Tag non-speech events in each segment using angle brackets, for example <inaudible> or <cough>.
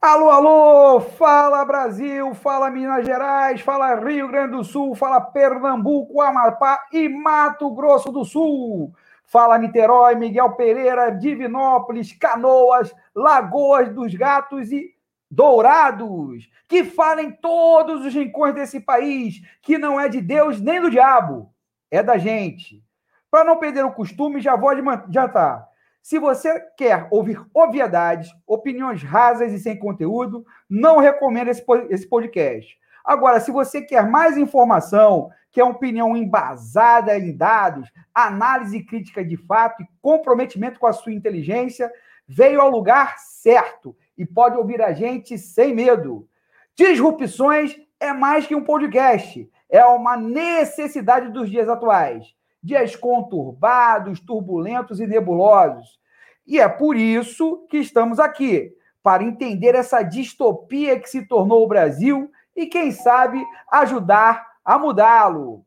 Alô, alô! Fala Brasil, fala Minas Gerais, fala Rio Grande do Sul, fala Pernambuco, Amapá e Mato Grosso do Sul. Fala Niterói, Miguel Pereira, Divinópolis, Canoas, Lagoas dos Gatos e Dourados. Que falem todos os rincões desse país, que não é de Deus nem do diabo, é da gente. Para não perder o costume, já vou adiantar. Se você quer ouvir obviedades, opiniões rasas e sem conteúdo, não recomendo esse podcast. Agora, se você quer mais informação, quer opinião embasada em dados, análise crítica de fato e comprometimento com a sua inteligência, veio ao lugar certo e pode ouvir a gente sem medo. Disrupções é mais que um podcast, é uma necessidade dos dias atuais dias conturbados, turbulentos e nebulosos. E é por isso que estamos aqui, para entender essa distopia que se tornou o Brasil e, quem sabe, ajudar a mudá-lo.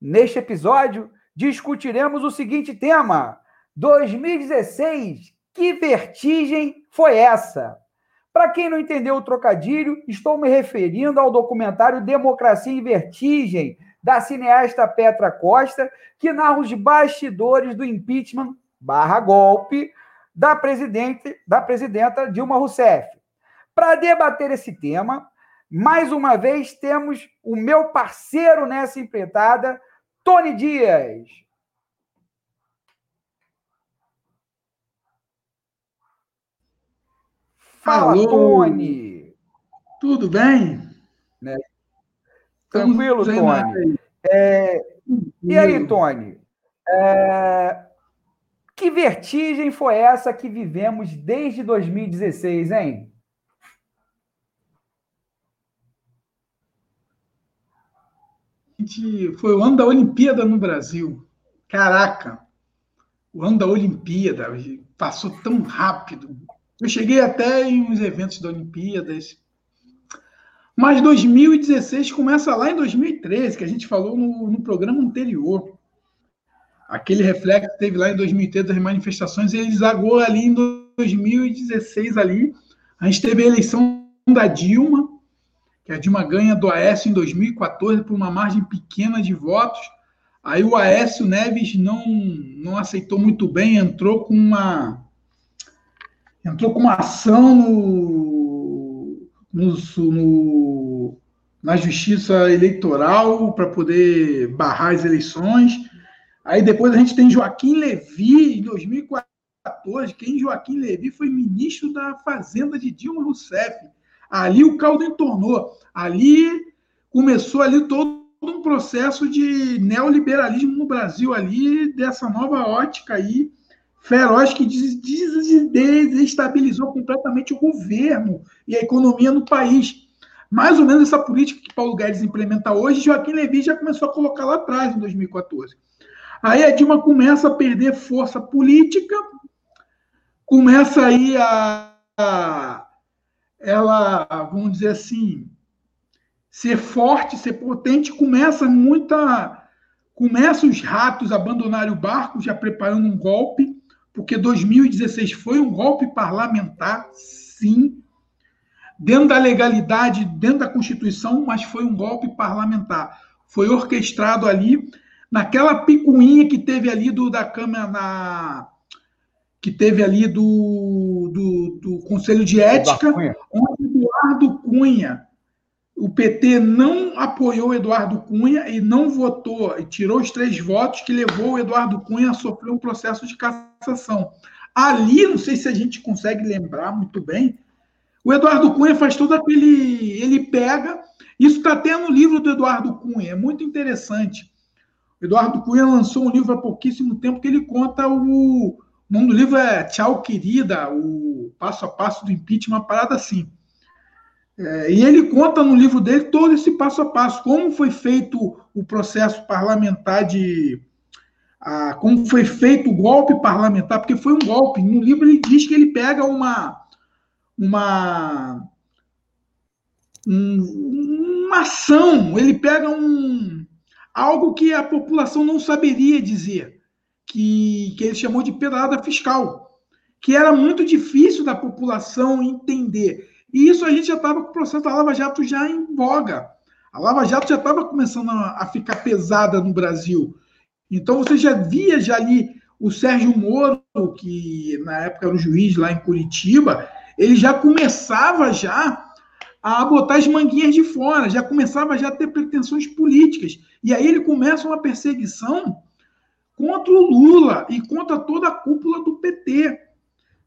Neste episódio, discutiremos o seguinte tema: 2016, que vertigem foi essa? Para quem não entendeu o trocadilho, estou me referindo ao documentário Democracia em Vertigem, da cineasta Petra Costa, que narra os bastidores do impeachment barra golpe da, presidente, da presidenta Dilma Rousseff. Para debater esse tema, mais uma vez temos o meu parceiro nessa empreitada, Tony Dias. Fala, Alô. Tony. Tudo bem? Né? Tranquilo, Tony. É... E aí, Tony? É... Que vertigem foi essa que vivemos desde 2016, hein? Foi o ano da Olimpíada no Brasil. Caraca! O ano da Olimpíada passou tão rápido. Eu cheguei até em uns eventos da Olimpíada, mas 2016 começa lá em 2013, que a gente falou no, no programa anterior. Aquele reflexo teve lá em 2013 das manifestações, ele zagou ali em 2016 ali. A gente teve a eleição da Dilma, que a Dilma ganha do Aécio em 2014 por uma margem pequena de votos. Aí o Aécio Neves não, não aceitou muito bem, entrou com uma entrou com uma ação no no, no, na justiça eleitoral para poder barrar as eleições. Aí depois a gente tem Joaquim Levi, em 2014. Quem Joaquim Levi foi ministro da Fazenda de Dilma Rousseff. Ali o caldo entornou. Ali começou ali todo um processo de neoliberalismo no Brasil ali, dessa nova ótica aí, feroz que desestabilizou completamente o governo e a economia no país. Mais ou menos essa política que Paulo Guedes implementa hoje, Joaquim Levy já começou a colocar lá atrás, em 2014. Aí a Dilma começa a perder força política, começa aí a, a ela, vamos dizer assim, ser forte, ser potente, começa muita começa os ratos a abandonarem o barco, já preparando um golpe, porque 2016 foi um golpe parlamentar, sim, dentro da legalidade, dentro da Constituição, mas foi um golpe parlamentar. Foi orquestrado ali, naquela picuinha que teve ali do, da Câmara, na, que teve ali do, do, do Conselho de Ética, onde Eduardo Cunha, o PT não apoiou Eduardo Cunha e não votou, e tirou os três votos que levou o Eduardo Cunha a sofrer um processo de cassação. Ali, não sei se a gente consegue lembrar muito bem, o Eduardo Cunha faz todo aquele. Ele pega. Isso está até no livro do Eduardo Cunha, é muito interessante. Eduardo Cunha lançou um livro há pouquíssimo tempo que ele conta o. O nome do livro é Tchau, querida, o passo a passo do impeachment, uma parada assim. É, e ele conta no livro dele todo esse passo a passo, como foi feito o processo parlamentar de. Como foi feito o golpe parlamentar, porque foi um golpe. No livro ele diz que ele pega uma, uma, um, uma ação, ele pega um, algo que a população não saberia dizer, que, que ele chamou de pedalada fiscal, que era muito difícil da população entender E isso a gente já estava com o processo da Lava Jato já em voga. A Lava Jato já estava começando a, a, ficar pesada no Brasil. Então você já via já ali o Sérgio Moro, que na época era o juiz lá em Curitiba, ele já começava já a botar as manguinhas de fora, já começava já a ter pretensões políticas. E aí ele começa uma perseguição contra o Lula e contra toda a cúpula do PT.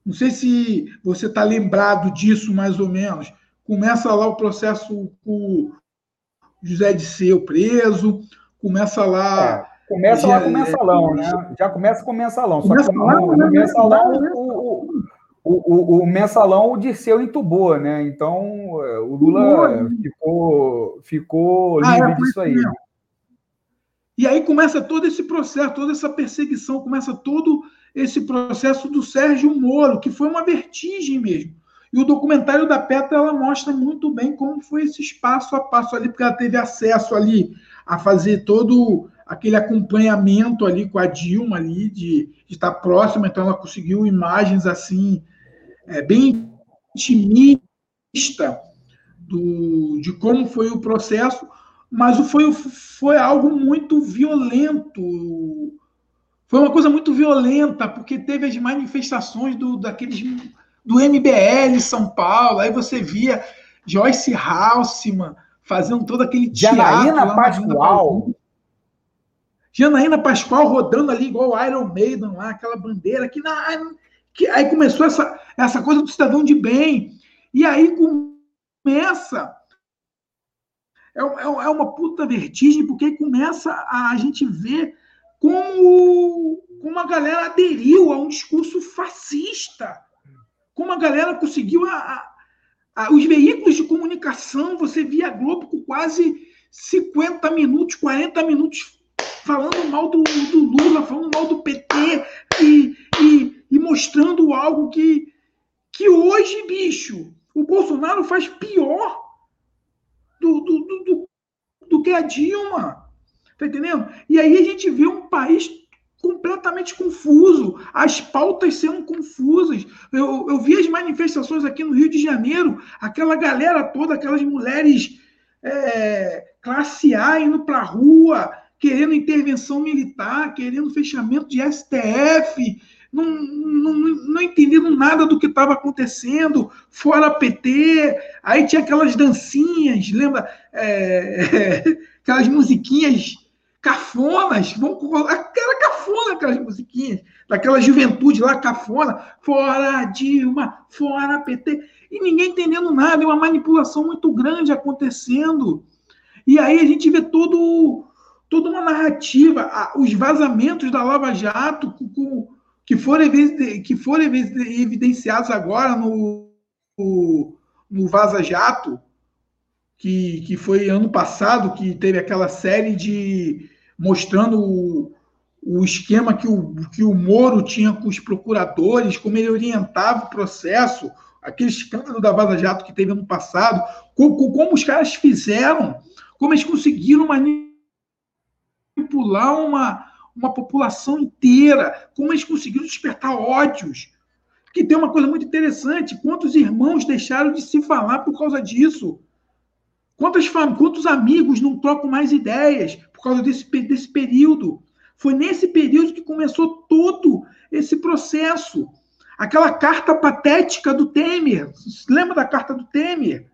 Não sei se você está lembrado disso mais ou menos. Começa lá o processo com José de Seu preso, começa lá. É, começa lá com o mensalão, né? Já começa com o mensalão. Começa Só que lá, mensalão, o, o, o, mensalão o Dirceu entubou, né? Então é, o Lula ficou, ficou ah, livre é, disso aí. E aí começa todo esse processo, toda essa perseguição, começa todo esse processo do Sérgio Moro, que foi uma vertigem mesmo. E o documentário da Petra ela mostra muito bem como foi esse passo a passo ali, porque ela teve acesso ali a fazer todo aquele acompanhamento ali com a Dilma ali de, de estar próxima, então ela conseguiu imagens assim é, bem intimista do, de como foi o processo, mas foi, foi algo muito violento, foi uma coisa muito violenta, porque teve as manifestações do, daqueles do MBL São Paulo, aí você via Joyce Halseman fazendo todo aquele. Janaína Pascoal. Janaína Pascoal rodando ali igual o Iron Maiden lá, aquela bandeira que, na, que aí começou essa, essa coisa do cidadão de bem. E aí começa é, é, é uma puta vertigem, porque começa a, a gente ver como, como a galera aderiu a um discurso fascista como a galera conseguiu a, a, os veículos de comunicação, você via a Globo com quase 50 minutos, 40 minutos falando mal do, do Lula, falando mal do PT e, e, e, mostrando algo que, que hoje, bicho, o Bolsonaro faz pior do, do, do, do, do que a Dilma. Tá entendendo? E aí a gente vê um país completamente confuso, as pautas sendo confusas. Eu, eu vi as manifestações aqui no Rio de Janeiro, aquela galera toda, aquelas mulheres é, classe A indo para a rua, querendo intervenção militar, querendo fechamento de STF, não, não, não entendendo nada do que estava acontecendo, fora PT, aí tinha aquelas dancinhas, lembra? É, <laughs> aquelas musiquinhas cafonas, vamos era cafona aquelas musiquinhas, daquela juventude lá cafona, fora Dilma, fora PT, e ninguém entendendo nada, e uma manipulação muito grande acontecendo. E aí a gente vê todo, toda uma narrativa, os vazamentos da Lava Jato, que foram, que foram evidenciados agora no, no Vaza Jato, que, que foi ano passado, que teve aquela série de mostrando o, o esquema que o, que o Moro tinha com os procuradores, como ele orientava o processo, aquele escândalo da Vaza Jato que teve ano passado, como, como os caras fizeram, como eles conseguiram manipular uma, uma população inteira, como eles conseguiram despertar ódios. Que tem uma coisa muito interessante: quantos irmãos deixaram de se falar por causa disso? Quantas quantos amigos não trocam mais ideias por causa desse, desse período? Foi nesse período que começou todo esse processo. Aquela carta patética do Temer. Lembra da carta do Temer?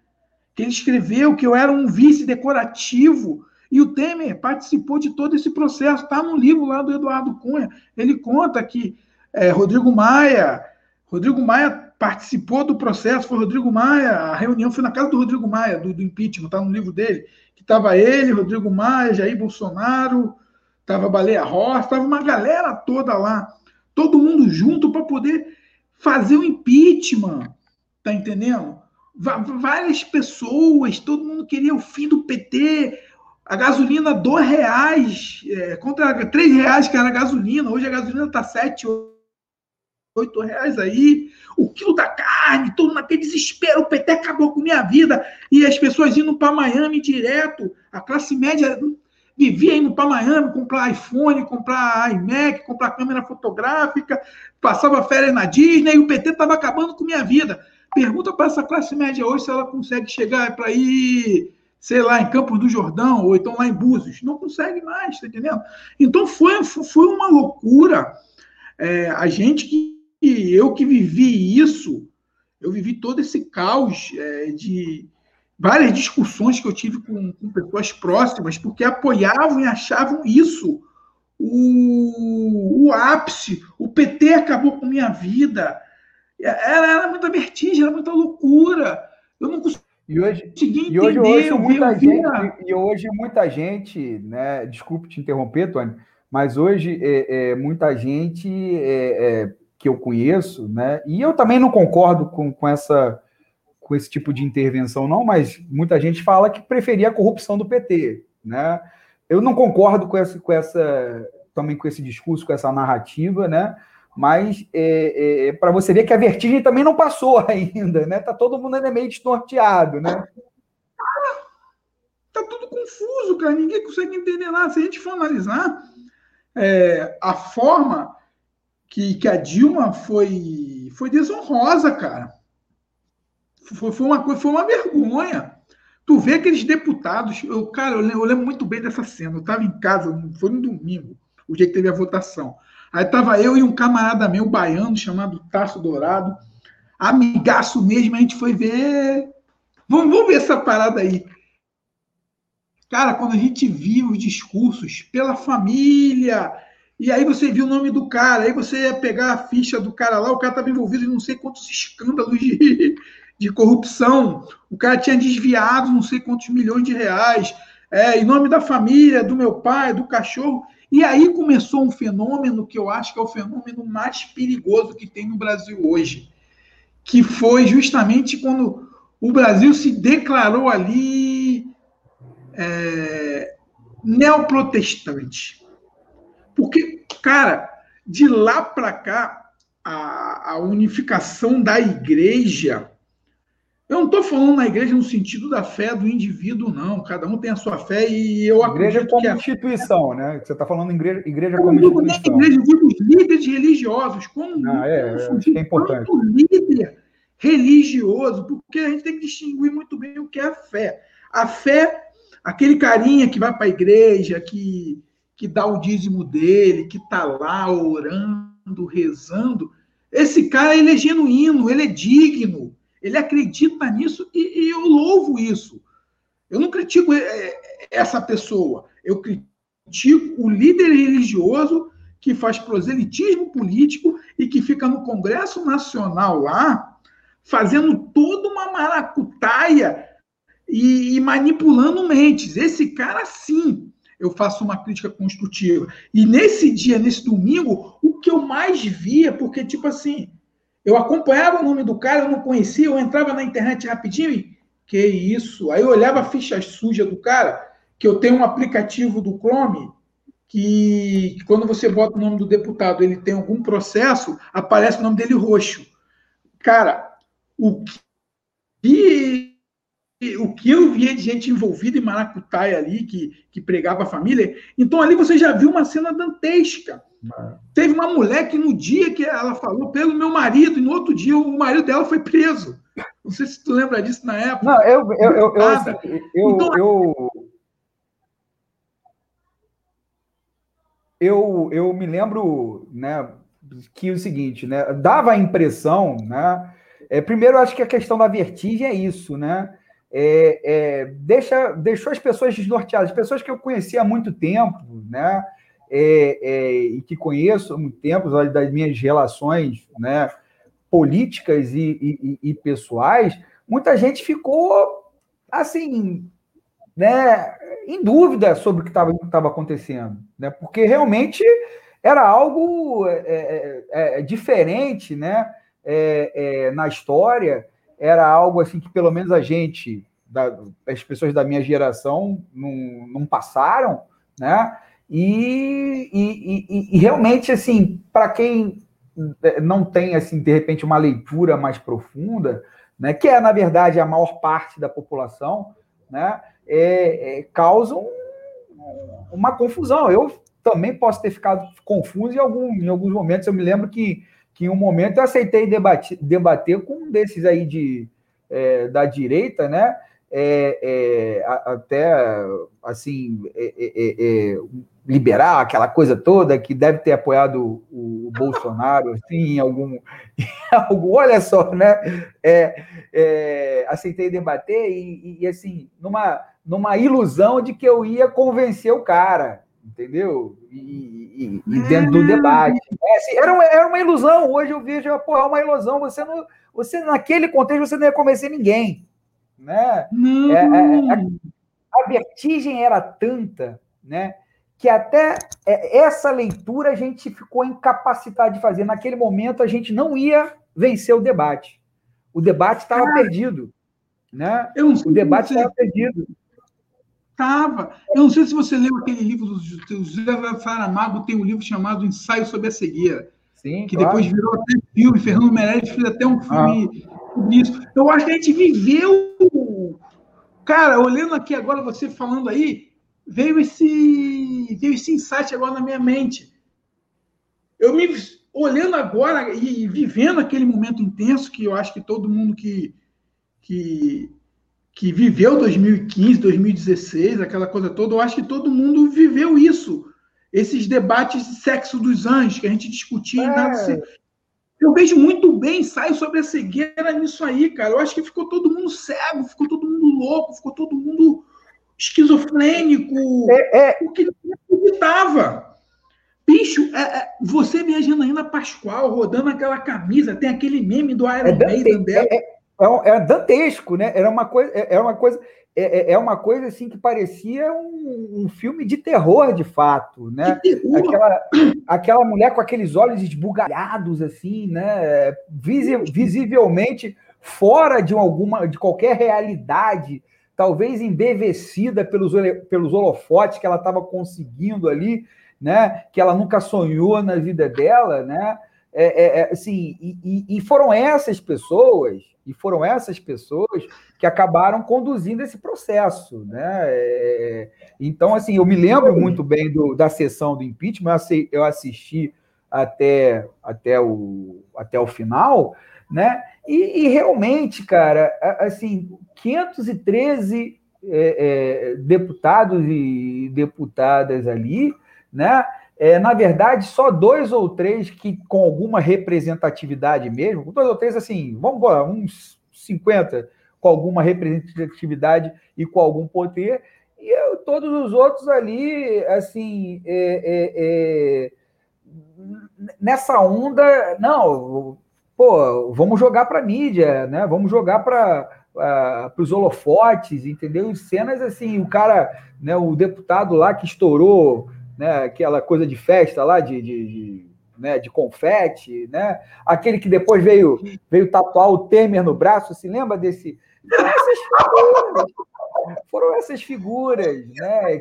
Que ele escreveu que eu era um vice decorativo. E o Temer participou de todo esse processo. Está no livro lá do Eduardo Cunha. Ele conta que é, Rodrigo Maia, Rodrigo Maia participou do processo, foi Rodrigo Maia, a reunião foi na casa do Rodrigo Maia, do, do impeachment, está no livro dele, que estava ele, Rodrigo Maia, Jair Bolsonaro, estava Baleia Roça, estava uma galera toda lá, todo mundo junto para poder fazer o impeachment, tá entendendo? várias pessoas, todo mundo queria o fim do PT, a gasolina dois reais, é, contra três reais que era a gasolina, hoje a gasolina está sete, oito reais aí, o quilo da carne, todo naquele desespero, o PT acabou com minha vida, e as pessoas indo para Miami direto, a classe média vivia indo para Miami comprar iPhone, comprar iMac, comprar câmera fotográfica, passava férias na Disney, e o PT estava acabando com minha vida. Pergunta para essa classe média hoje se ela consegue chegar para ir, sei lá, em Campos do Jordão, ou então lá em Búzios. Não consegue mais, tá entendendo? Então foi, foi uma loucura. É, a gente que. Eu que vivi isso, eu vivi todo esse caos é, de várias discussões que eu tive com, com, pessoas próximas, porque apoiavam e achavam isso o, o ápice. O PT acabou com minha vida. Era, era muita vertigem, era muita loucura. Eu não conseguia e hoje, e hoje, hoje muita gente, e hoje muita gente, né? Desculpe te interromper, Tony, mas hoje é, é muita gente é, é, que eu conheço, né? E eu também não concordo com, com essa com esse tipo de intervenção, não, mas muita gente fala que preferia a corrupção do PT, né? Eu não concordo com essa, com essa também com esse discurso, com essa narrativa, né? Mas é, é, é para você ver que a vertigem também não passou <laughs> ainda, né? Tá todo mundo ainda meio desnorteado, né? Tá tudo confuso, cara. Ninguém consegue entender nada. Se a gente for analisar é, a forma que, que a Dilma foi, foi desonrosa, cara. Foi, foi, uma foi uma vergonha. Tu vê aqueles deputados. Eu, cara, eu lembro, eu lembro muito bem dessa cena. Eu estava em casa, foi no domingo o dia que teve a votação. Aí tava eu e um camarada meu, baiano, chamado Tasso Dourado, amigaço mesmo, a gente foi ver. Vamos, vamos ver essa parada aí. Cara, quando a gente viu os discursos pela família, e aí você viu o nome do cara, aí você ia pegar a ficha do cara lá, o cara estava envolvido em não sei quantos escândalos de, de corrupção, o cara tinha desviado não sei quantos milhões de reais, é, em nome da família, do meu pai, do cachorro. E aí começou um fenômeno que eu acho que é o fenômeno mais perigoso que tem no Brasil hoje, que foi justamente quando o Brasil se declarou ali é, neoprotestante. Porque, cara, de lá para cá, a, a unificação da igreja eu não estou falando na igreja no sentido da fé do indivíduo, não. Cada um tem a sua fé e eu igreja acredito como que a... instituição, né? Você está falando igreja, igreja como instituição. Igreja, digo líderes religiosos, como ah, é, é, é importante. líder religioso, porque a gente tem que distinguir muito bem o que é a fé. A fé, aquele carinha que vai para a igreja, que, que dá o dízimo dele, que está lá orando, rezando, esse cara ele é genuíno, ele é digno ele acredita nisso e, e eu louvo isso. Eu não critico é, é, essa pessoa. Eu critico o líder religioso que faz proselitismo político e que fica no Congresso Nacional lá, fazendo toda uma maracutaia e, e, manipulando mentes. Esse cara, sim, eu faço uma crítica construtiva. E nesse dia, nesse domingo, o que eu mais via, porque, tipo assim, eu acompanhava o nome do cara, eu não conhecia, eu entrava na internet rapidinho e. Que isso? Aí eu olhava a ficha suja do cara, que eu tenho um aplicativo do Chrome que, que, quando você bota o nome do deputado, ele tem algum processo, aparece o nome dele roxo. Cara, o que, o que eu via de gente envolvida em maracutaia ali, que, que pregava a família, então ali você já viu uma cena dantesca. Teve uma mulher que no dia que ela falou pelo meu marido, e no outro dia o marido dela foi preso. Não sei se tu lembra disso na época. Não, eu, eu, eu, eu, assim, eu, então, eu, eu, eu me lembro, né, que o seguinte, né, dava a impressão, né, é, primeiro acho que a questão da vertigem é isso, né, é, é, deixa, deixou as pessoas desnorteadas, pessoas que eu conhecia há muito tempo, né, é, é, e que conheço há muito tempo, das minhas relações né, políticas e, e, e pessoais, muita gente ficou assim, né, em dúvida sobre o que estava acontecendo, né, porque realmente era algo é, é, é, é diferente, né, é, na história, era algo assim que pelo menos a gente, da, as pessoas da minha geração não, não passaram, né, e, e, e, e realmente, assim, para quem eh, não tem, assim, de repente, uma leitura mais profunda, né, que é, na verdade, a maior parte da população, né, é, é, causam uma confusão. Eu também posso ter ficado confuso em, algum, em alguns momentos. Eu me lembro que, que em um momento eu aceitei debater, debater com um desses aí de, é, da direita, né? É, é, até assim é, é, é, liberar aquela coisa toda que deve ter apoiado o, o <laughs> Bolsonaro assim, em algum, <laughs> em algum olha só né aceitei debater e, e, assim numa numa ilusão de que eu ia convencer o cara entendeu e, e, e dentro do debate assim, era, uma, era uma ilusão hoje eu vejo porra, uma ilusão você não você naquele contexto você não ia convencer ninguém né? É, é, é, a vertigem era tanta, né? Que até é, essa leitura a gente ficou incapacitado de fazer. Naquele momento a gente não ia vencer o debate. O debate estava ah, perdido, né? o debate estava perdido. Estava. Eu não sei se você leu aquele livro do José Saramago, tem um livro chamado Ensaio sobre a Cegueira. Sim, que claro. depois virou até filme. Fernando Meirelles fez até um filme ah sobre isso. Eu acho que a gente viveu. Cara, olhando aqui agora, você falando aí, veio esse, veio esse insight agora na minha mente. Eu me olhando agora e vivendo aquele momento intenso que eu acho que todo mundo que, que, que viveu 2015, 2016, aquela coisa toda, eu acho que todo mundo viveu isso. Esses debates de sexo dos anjos que a gente discutia, é. eu vejo muito bem ensaio sobre a cegueira nisso aí, cara. Eu acho que ficou todo mundo cego, ficou todo mundo louco, ficou todo mundo esquizofrênico, é, é... porque não acreditava. Bicho, é, é, você me Janaína Pascoal rodando aquela camisa, tem aquele meme do Iron é Maiden dela. É, é, é, dantesco, né? Era uma coisa, é, uma coisa é, é, é uma coisa assim que parecia um, um filme de terror, de fato, né? Aquela, aquela mulher com aqueles olhos esbugalhados, assim, né? visivelmente fora de alguma, de qualquer realidade, talvez embevecida pelos, pelos holofotes que ela estava conseguindo ali, né? Que ela nunca sonhou na vida dela, né? É, é, é assim, e, e foram essas pessoas e foram essas pessoas que acabaram conduzindo esse processo. Né? É, então, assim, eu me lembro muito bem do, da sessão do impeachment, eu assisti até, até, o, até o final, né? E, e realmente, cara, assim, 513 é, é, deputados e deputadas ali, né? É, na verdade, só dois ou três que com alguma representatividade mesmo, dois ou três, assim, vamos embora, uns 50 com alguma representatividade e com algum poder, e eu, todos os outros ali, assim, é, é, é, nessa onda, não, pô, vamos jogar para mídia, né? Vamos jogar para uh, os holofotes, entendeu? cenas assim, o cara, né, o deputado lá que estourou né, aquela coisa de festa lá, de, de, de, né, de confete, né? aquele que depois veio, veio tatuar o Temer no braço, se lembra desse? Essas figuras, foram essas figuras né,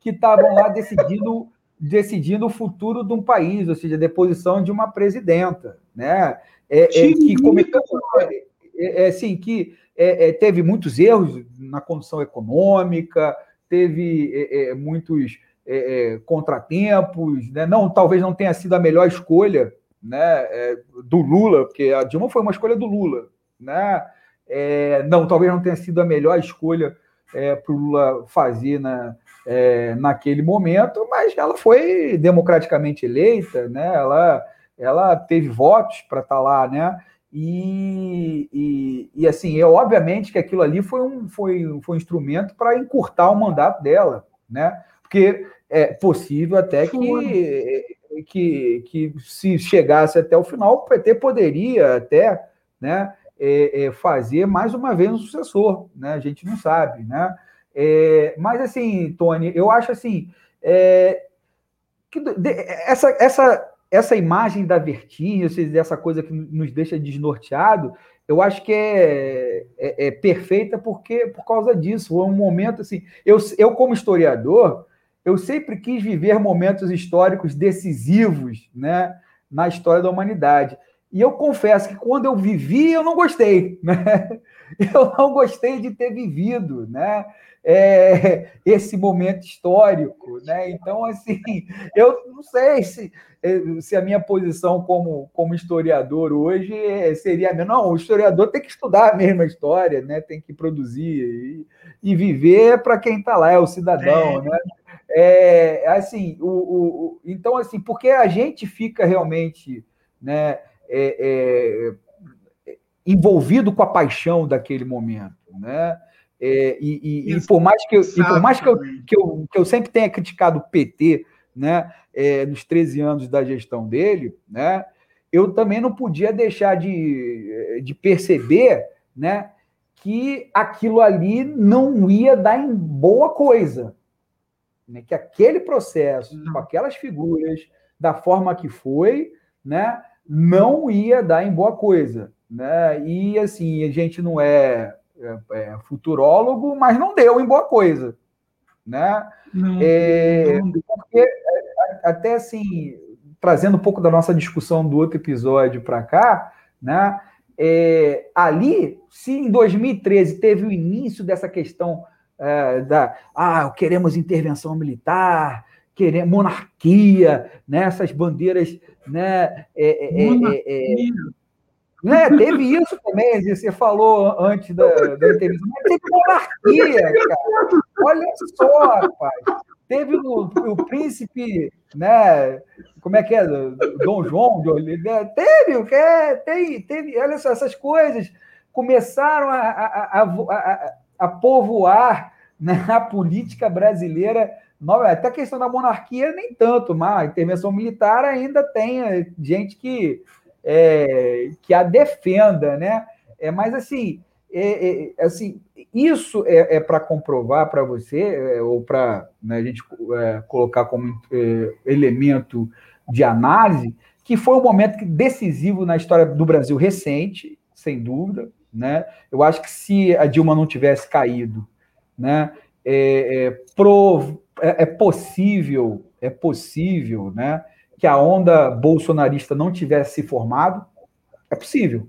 que estavam lá decidindo, decidindo o futuro de um país, ou seja, a deposição de uma presidenta, né? É, é, que cometeu, é, é, assim, que é, é, teve muitos erros na condição econômica, teve muitos é, é, contratempos, né? não, talvez não tenha sido a melhor escolha né, é, do Lula, porque a Dilma foi uma escolha do Lula, né? É, não, talvez não tenha sido a melhor escolha para o Lula fazer na, naquele momento, mas ela foi democraticamente eleita, né? Ela, ela teve votos para estar tá lá, né? E, e, e, assim, é obviamente que aquilo ali foi um, foi, foi um instrumento para encurtar o mandato dela, né? Porque é possível até que, que, que se chegasse até o final, o PT poderia até né, é, é, fazer mais uma vez um sucessor, né? A gente não sabe, né? É, mas assim, Tony, eu acho assim é, que de, essa, essa, essa imagem da vertigem, seja, dessa coisa que nos deixa desnorteado, eu acho que é, é, é, perfeita porque por causa disso. Foi um momento assim. Eu, eu como historiador, eu sempre quis viver momentos históricos decisivos né, na história da humanidade. E eu confesso que quando eu vivi, eu não gostei, <laughs> né? Eu não gostei de ter vivido, né? É, esse momento histórico, né? Então, assim, <laughs> eu não sei se, se a minha posição como, como historiador hoje seria a mesma. Não, o historiador tem que estudar a mesma história, né? Tem que produzir e, e viver para quem está lá, é o cidadão, é. né? É, assim, o, o, então, assim, porque a gente fica realmente, né? É, é, envolvido com a paixão daquele momento, né? É, e, e, e, por mais que eu, por mais que eu, que eu, que eu sempre tenha criticado o PT, né, é, nos 13 anos da gestão dele, né, eu também não podia deixar de, de perceber, né, que aquilo ali não ia dar em boa coisa, né, que aquele processo, com aquelas figuras, da forma que foi, né, não ia dar em boa coisa, né? E assim, a gente não é, é, é futurólogo, mas não deu em boa coisa, né? Não, é, não porque até assim, trazendo um pouco da nossa discussão do outro episódio para cá, né? É, ali, se em 2013 teve o início dessa questão é, da ah, queremos intervenção militar, queremos monarquia, né? essas bandeiras né? É, é, é, é né? Teve isso também, você falou antes da, da entrevista, mas teve monarquia, cara. Olha só, rapaz. Teve o, o príncipe, né? Como é que é? Dom João de Oliveira. Teve, que é, tem, teve, olha só, essas coisas começaram a, a, a, a povoar né, <laughs> a política brasileira até a questão da monarquia, nem tanto, mas a intervenção militar ainda tem eh, gente que, é, que a defenda, né? É, mas, assim, é, é, assim isso é, é para comprovar para você, é, ou para né, a gente colocar como elemento de análise, que foi um momento decisivo na história do Brasil recente, sem dúvida. Né? Eu acho que se a Dilma não tivesse caído, né, é, é, pro, é, é, possível, é possível, né, que a onda bolsonarista não tivesse se formado, é possível,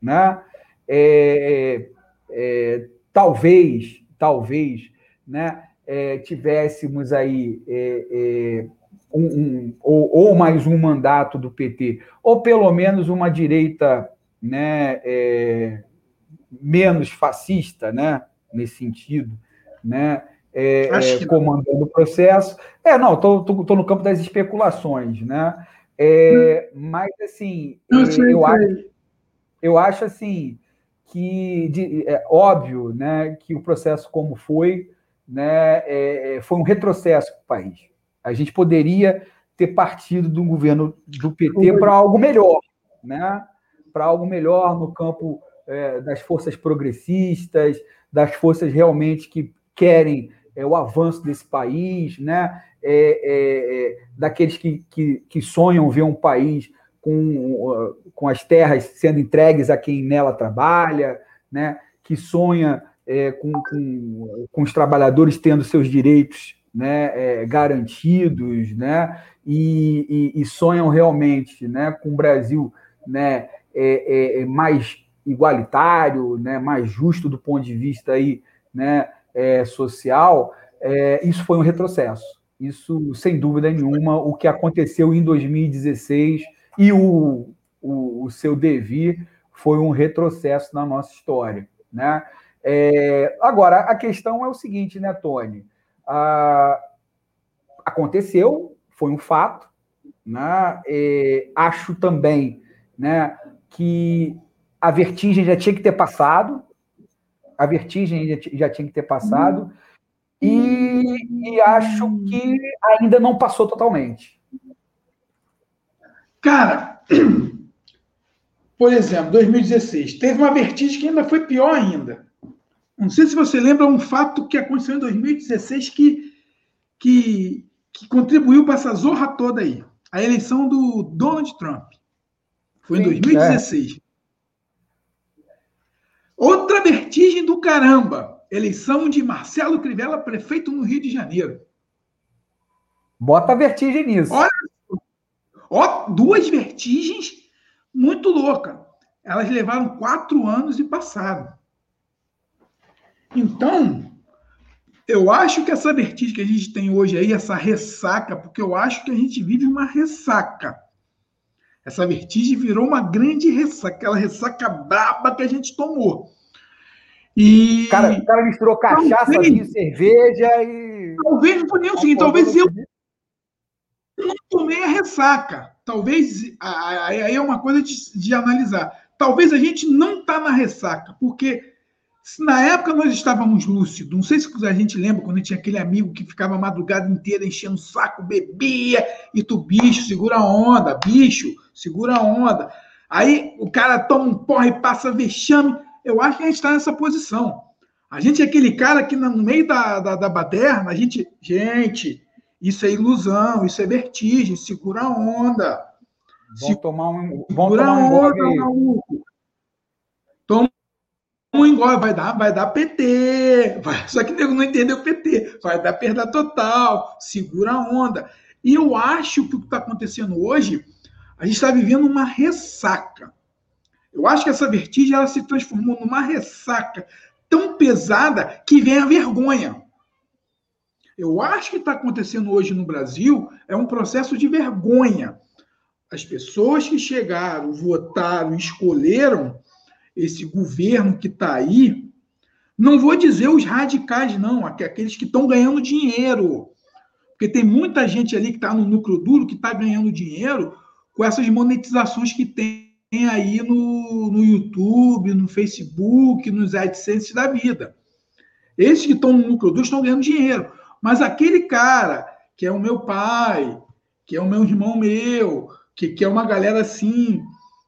né? É, é, talvez, talvez, né, é, tivéssemos aí é, é, um, um, ou, ou, mais um mandato do PT, ou pelo menos uma direita, né, é, menos fascista, né, nesse sentido, né? É, é, comandando o processo. É, não, estou no campo das especulações, né? É, hum. Mas, assim, eu, é, eu acho, eu acho, assim, que de, é óbvio né, que o processo como foi, né, é, é foi um retrocesso para o país. A gente poderia ter partido do governo do PT para algo melhor, né? para algo melhor no campo é, das forças progressistas, das forças realmente que querem é, o avanço desse país, né? É, é, é, daqueles que, que, que, sonham ver um país com, com as terras sendo entregues a quem nela trabalha, né? que sonha é, com, com, com, os trabalhadores tendo seus direitos né? É, garantidos, né? E, e, e, sonham realmente né? com o Brasil né? mais igualitário, né? mais justo do ponto de vista aí, né? É, social, é, isso foi um retrocesso. Isso, sem dúvida nenhuma, o que aconteceu em 2016 e o, o, o seu devir foi um retrocesso na nossa história. Né? É, agora, a questão é o seguinte, né, Tony? Ah, aconteceu, foi um fato. Né? É, acho também né, que a vertigem já tinha que ter passado, a vertigem já, já tinha que ter passado, e, e acho que ainda não passou totalmente. Cara, <clears throat> por exemplo, 2016, teve uma vertigem que ainda foi pior ainda. Não sei se você lembra um fato que aconteceu em 2016 que, que, que contribuiu para essa zorra toda aí. A eleição do Donald Trump. Foi Sim, em 2016. É. Outra vertigem do caramba. Eleição de Marcelo Crivella, prefeito no Rio de Janeiro. Bota vertigem nisso. Olha, ó, duas vertigens muito louca. Elas levaram quatro anos e passaram. Então, eu acho que essa vertigem que a gente tem hoje aí, essa ressaca, porque eu acho que a gente vive uma ressaca. Essa vertigem virou uma grande ressaca, aquela ressaca braba que a gente tomou. E. O cara, o cara misturou cachaça, talvez, cerveja e. Talvez não foi nem o seguinte, talvez eu não tomei a ressaca. Talvez. Aí é uma coisa de, de analisar. Talvez a gente não está na ressaca, porque na época nós estávamos lúcidos, não sei se a gente lembra quando tinha aquele amigo que ficava a madrugada inteira enchendo o saco, bebia, e tu, bicho, segura a onda, bicho, segura a onda. Aí o cara toma um porra e passa vexame. Eu acho que a gente está nessa posição. A gente é aquele cara que no meio da, da, da baderna, a gente, gente, isso é ilusão, isso é vertigem, segura a onda. Vão tomar um, vão segura tomar um onda, maluco. Toma engole, vai dar, vai dar PT. Vai, só que nego não entendeu PT. Vai dar perda total, segura a onda. E eu acho que o que está acontecendo hoje, a gente está vivendo uma ressaca. Eu acho que essa vertigem ela se transformou numa ressaca tão pesada que vem a vergonha. Eu acho que está acontecendo hoje no Brasil é um processo de vergonha. As pessoas que chegaram, votaram, escolheram, esse governo que está aí, não vou dizer os radicais, não, aqueles que estão ganhando dinheiro. Porque tem muita gente ali que está no núcleo duro que está ganhando dinheiro com essas monetizações que tem aí no, no YouTube, no Facebook, nos AdSense da vida. Esses que estão no núcleo duro estão ganhando dinheiro. Mas aquele cara que é o meu pai, que é o meu irmão meu, que, que é uma galera assim,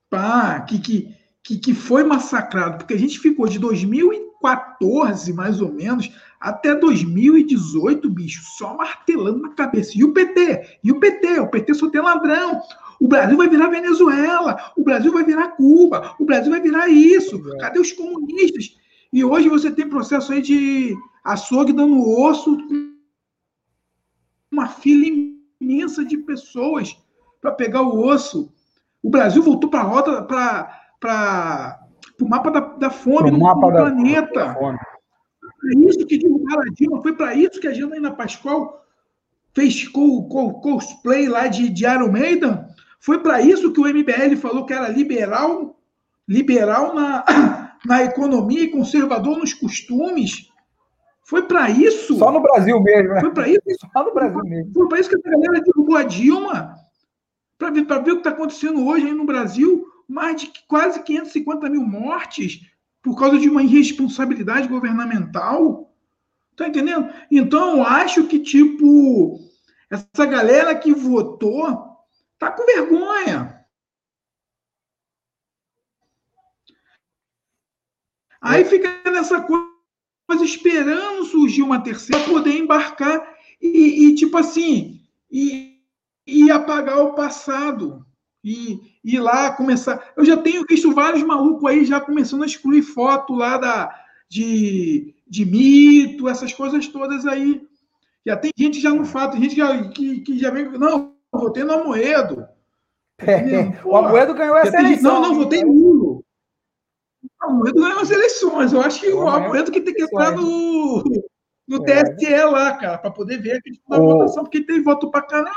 pá, que, que, que, que foi massacrado, porque a gente ficou de 2014, mais ou menos, até 2018, bicho, só martelando na cabeça. E o PT? E o PT? O PT só tem ladrão. O Brasil vai virar Venezuela, o Brasil vai virar Cuba, o Brasil vai virar isso. Cadê os comunistas? E hoje você tem processo aí de açougue dando osso, uma fila imensa de pessoas para pegar o osso. O Brasil voltou para a roda, para para o mapa da, da fome no, mapa da, planeta. Da é isso que divulgaram a Dilma, foi para isso que a Janaína Pascoal fez co, co, cosplay lá de, de Iron Maiden. Foi para isso que o MBL falou que era liberal, liberal na, <coughs> na economia e conservador nos costumes. Foi para isso. Só no Brasil mesmo, né? Foi para isso. Só no Brasil mesmo. Foi para isso que a galera derrubou a Dilma. Para ver, ver o que está acontecendo hoje aí no Brasil mais de quase 550 mil mortes por causa de uma irresponsabilidade governamental. Tá entendendo? Então, eu acho que, tipo, essa galera que votou tá com vergonha. Aí fica nessa coisa esperando surgir uma terceira poder embarcar e, e, tipo assim, e, e apagar o passado e ir lá começar. Eu já tenho visto vários malucos aí já começando a excluir foto lá da, de, de mito, essas coisas todas aí. Já tem gente já no fato, gente já, que, que já vem. Não, votei no Amoedo. É, o Amoedo ganhou essa eleição. Não, não, votei nulo. O Amoedo ganhou as eleições. Eu acho que o, Amoedo que tem que entrar no, no é. TSE lá, cara, para poder ver a questão da votação, porque tem voto para caramba.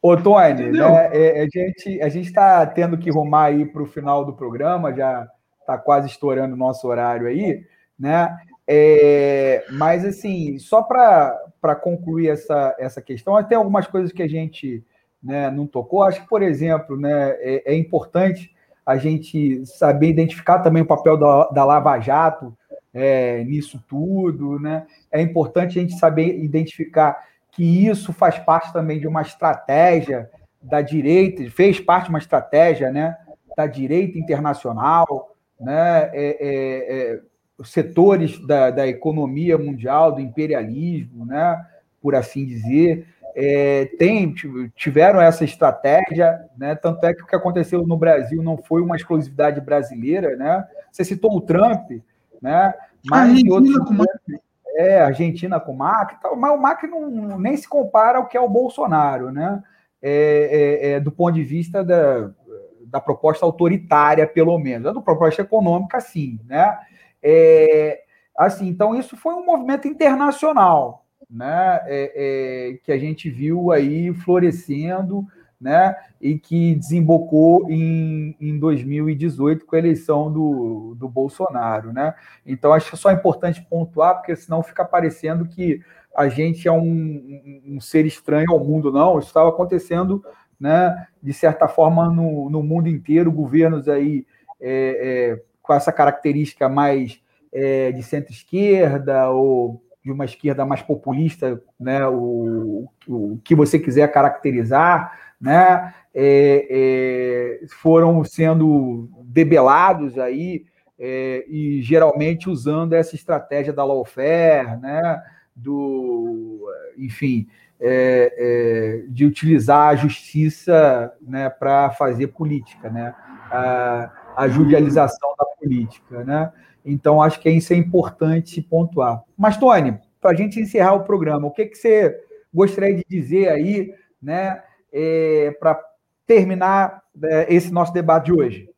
Ô, Tony, né, é, a gente a está tendo que rumar aí para o final do programa, já está quase estourando o nosso horário aí, né? É, mas, assim, só para concluir essa, essa questão, tem algumas coisas que a gente né, não tocou. Acho que, por exemplo, né, é, é importante a gente saber identificar também o papel da, da Lava Jato é, nisso tudo, né? É importante a gente saber identificar que isso faz parte também de uma estratégia da direita, fez parte de uma estratégia né, da direita internacional, né, é, é, é, setores da, da economia mundial, do imperialismo, né, por assim dizer, é, tem, tiveram essa estratégia, né? Tanto é que o que aconteceu no Brasil não foi uma exclusividade brasileira, né? Você citou o Trump, né? Mas em outros, é, Argentina com o Macri, mas o Macri não, nem se compara ao que é o Bolsonaro, né? É, é, é, do ponto de vista da, da proposta autoritária, pelo menos. A do proposta econômica, sim, né? É, assim, então isso foi um movimento internacional, né? É, é, que a gente viu aí florescendo, né? E que desembocou em, em 2018 com a eleição do, do Bolsonaro, né? Então acho é só importante pontuar, porque senão fica parecendo que a gente é um, um, um ser estranho ao mundo, não. Isso estava acontecendo, né? De certa forma no, no mundo inteiro, governos aí é, é, com essa característica mais é, de centro-esquerda ou de uma esquerda mais populista, né, o, o que você quiser caracterizar, né, é, é, foram sendo debelados aí é, e geralmente usando essa estratégia da lawfare, né, do, enfim, é, é, de utilizar a justiça né, para fazer política, né, a, a judicialização da política, né. Então, acho que isso é importante pontuar. Mas, Tony, para a gente encerrar o programa, o que, que você gostaria de dizer aí, né, é, para terminar é, esse nosso debate de hoje?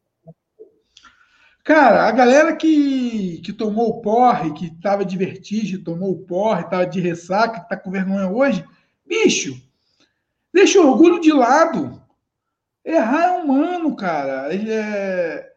Cara, a galera que, que tomou o porre, que estava de vertigem, tomou o porre, estava de ressaca, que está com vergonha hoje, bicho, deixa o orgulho de lado. Errar é humano, cara. É,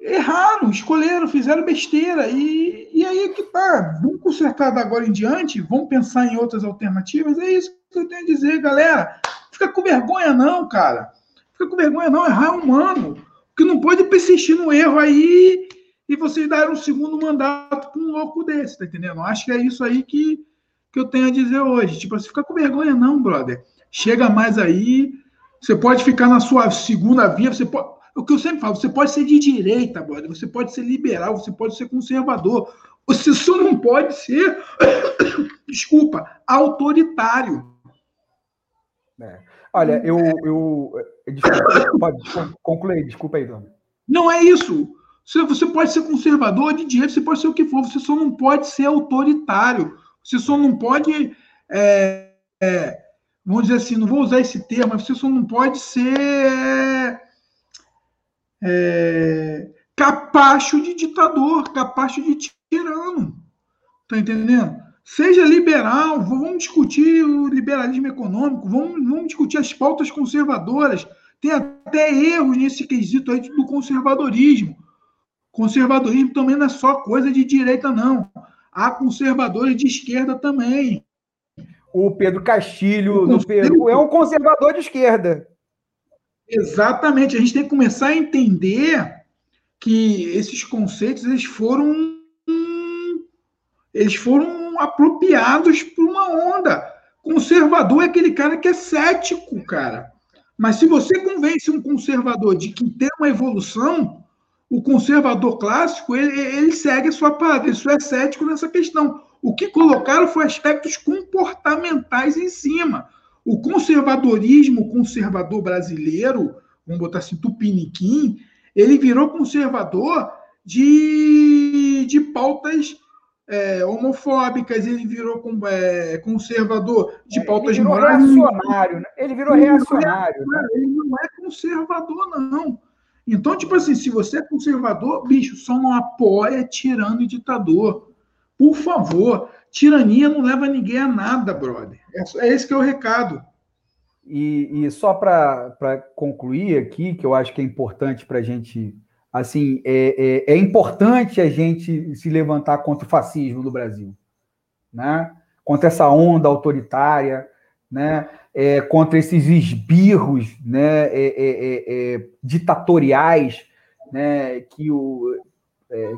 erraram, escolheram, fizeram besteira. E, e aí é que tá. Vamos consertar da agora em diante, vamos pensar em outras alternativas. É isso que eu tenho a dizer, galera. Fica com vergonha, não, cara. Fica com vergonha, não. Errar é humano. Porque não pode persistir no erro aí e vocês dar um segundo mandato para um louco desse, tá entendendo? Acho que é isso aí que, que eu tenho a dizer hoje. Tipo, você fica com vergonha, não, brother. Chega mais aí. Você pode ficar na sua segunda via, você pode o que eu sempre falo, você pode ser de direita, brother, você pode ser liberal, você pode ser conservador, você só não pode ser, <coughs> desculpa, autoritário. É. Olha, eu. eu desculpa, pode concluir, desculpa aí, Dona. Não é isso. Você pode ser conservador, de direita, você pode ser o que for, você só não pode ser autoritário. Você só não pode. É, é, vamos dizer assim, não vou usar esse termo, mas você só não pode ser é, capacho de ditador, capacho de tirano. Tá entendendo? Seja liberal, vamos discutir o liberalismo econômico, vamos, vamos discutir as pautas conservadoras. Tem até erros nesse quesito aí do conservadorismo. Conservadorismo também não é só coisa de direita, não. Há conservadores de esquerda também. O Pedro Castilho, o Peru, é um conservador de esquerda. Exatamente. A gente tem que começar a entender que esses conceitos eles foram eles foram apropriados por uma onda. Conservador é aquele cara que é cético, cara. Mas se você convence um conservador de que tem uma evolução, o conservador clássico ele, ele segue a sua palavra, só é cético nessa questão. O que colocaram foi aspectos comportamentais em cima. O conservadorismo conservador brasileiro, vamos botar assim, tupiniquim, ele virou conservador de, de pautas é, homofóbicas, ele virou é, conservador de é, pautas ele virou reacionário, né? Ele virou ele reacionário. Né? Ele não é conservador, não. Então, tipo assim, se você é conservador, bicho, só não apoia tirano e ditador. Por favor, tirania não leva ninguém a nada, brother. É, é esse que é o recado. E, e só para concluir aqui, que eu acho que é importante para a gente. Assim, é, é, é, importante a gente se levantar contra o fascismo no Brasil, né? contra essa onda autoritária, né? É, contra esses esbirros né? É, é, é, ditatoriais né? que, o,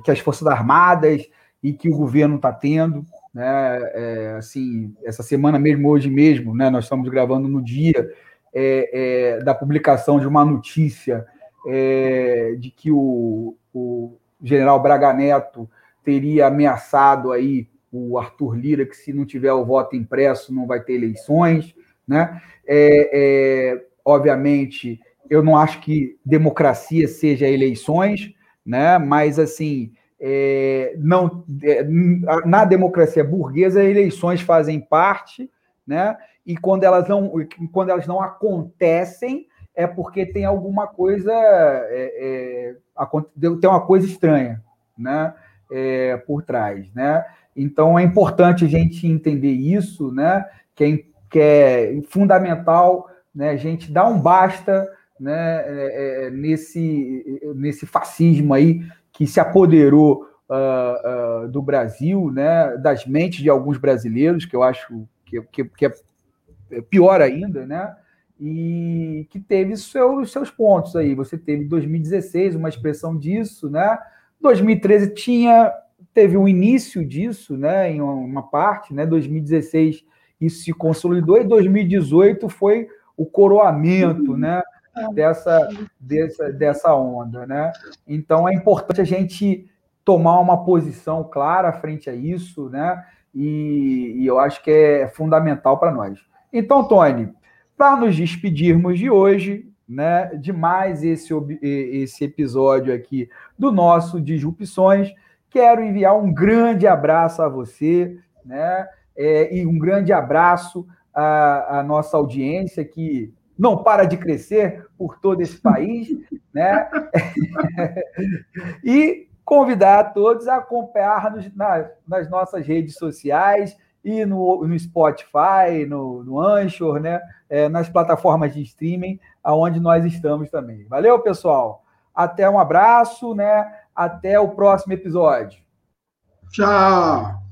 que as Forças Armadas e que o governo está tendo né? É, assim, essa semana mesmo, hoje mesmo, né? Nós estamos gravando no dia é, é, da publicação de uma notícia é, de que o, o, general Braga Neto teria ameaçado aí o Arthur Lira que se não tiver o voto impresso não vai ter eleições, né? É, é, obviamente, eu não acho que democracia seja eleições, né? Mas assim é, não, é, na democracia burguesa, eleições fazem parte, né? E quando elas não, quando elas não acontecem, é porque tem alguma coisa, é, é, tem uma coisa estranha, né? É, por trás, né? Então é importante a gente entender isso, né? Que é, que é fundamental, né? A gente dar um basta, né? É, é, nesse nesse fascismo aí que se apoderou uh, uh, do Brasil, né? Das mentes de alguns brasileiros, que eu acho que, que, que é pior ainda, né? E que teve seus, seus pontos aí. Você teve 2016 uma expressão disso, né? 2013 tinha teve um início disso, né? Em uma parte, né? 2016 isso se consolidou e 2018 foi o coroamento, né? Dessa, dessa, dessa onda, né? Então é importante a gente tomar uma posição clara frente a isso, né? E, e eu acho que é fundamental para nós. Então, Tony, para nos despedirmos de hoje, né, de mais esse, esse episódio aqui do nosso Disrupções, quero enviar um grande abraço a você, né, é, e um grande abraço à, à nossa audiência que não para de crescer por todo esse país, <laughs> né? <laughs> e convidar a todos a acompanhar-nos nas, nas nossas redes sociais, e no, no Spotify, no, no Anchor, né? É, nas plataformas de streaming, aonde nós estamos também. Valeu, pessoal. Até um abraço, né? Até o próximo episódio. Tchau.